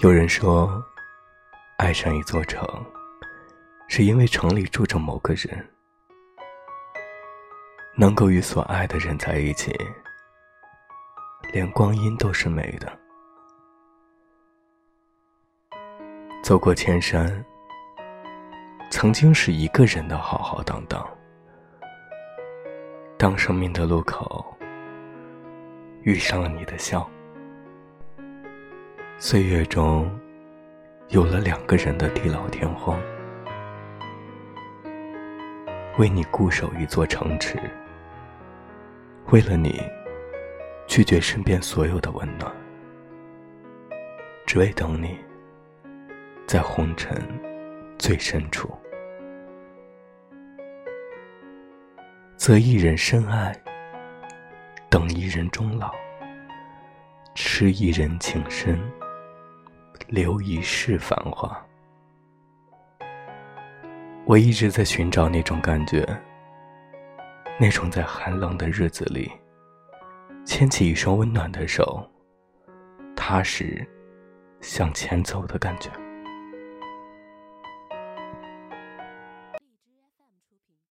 有人说，爱上一座城，是因为城里住着某个人。能够与所爱的人在一起，连光阴都是美的。走过千山，曾经是一个人的浩浩荡荡。当生命的路口遇上了你的笑，岁月中有了两个人的地老天荒，为你固守一座城池。为了你，拒绝身边所有的温暖，只为等你，在红尘最深处，择一人深爱，等一人终老，痴一人情深，留一世繁华。我一直在寻找那种感觉。那种在寒冷的日子里，牵起一双温暖的手，踏实向前走的感觉。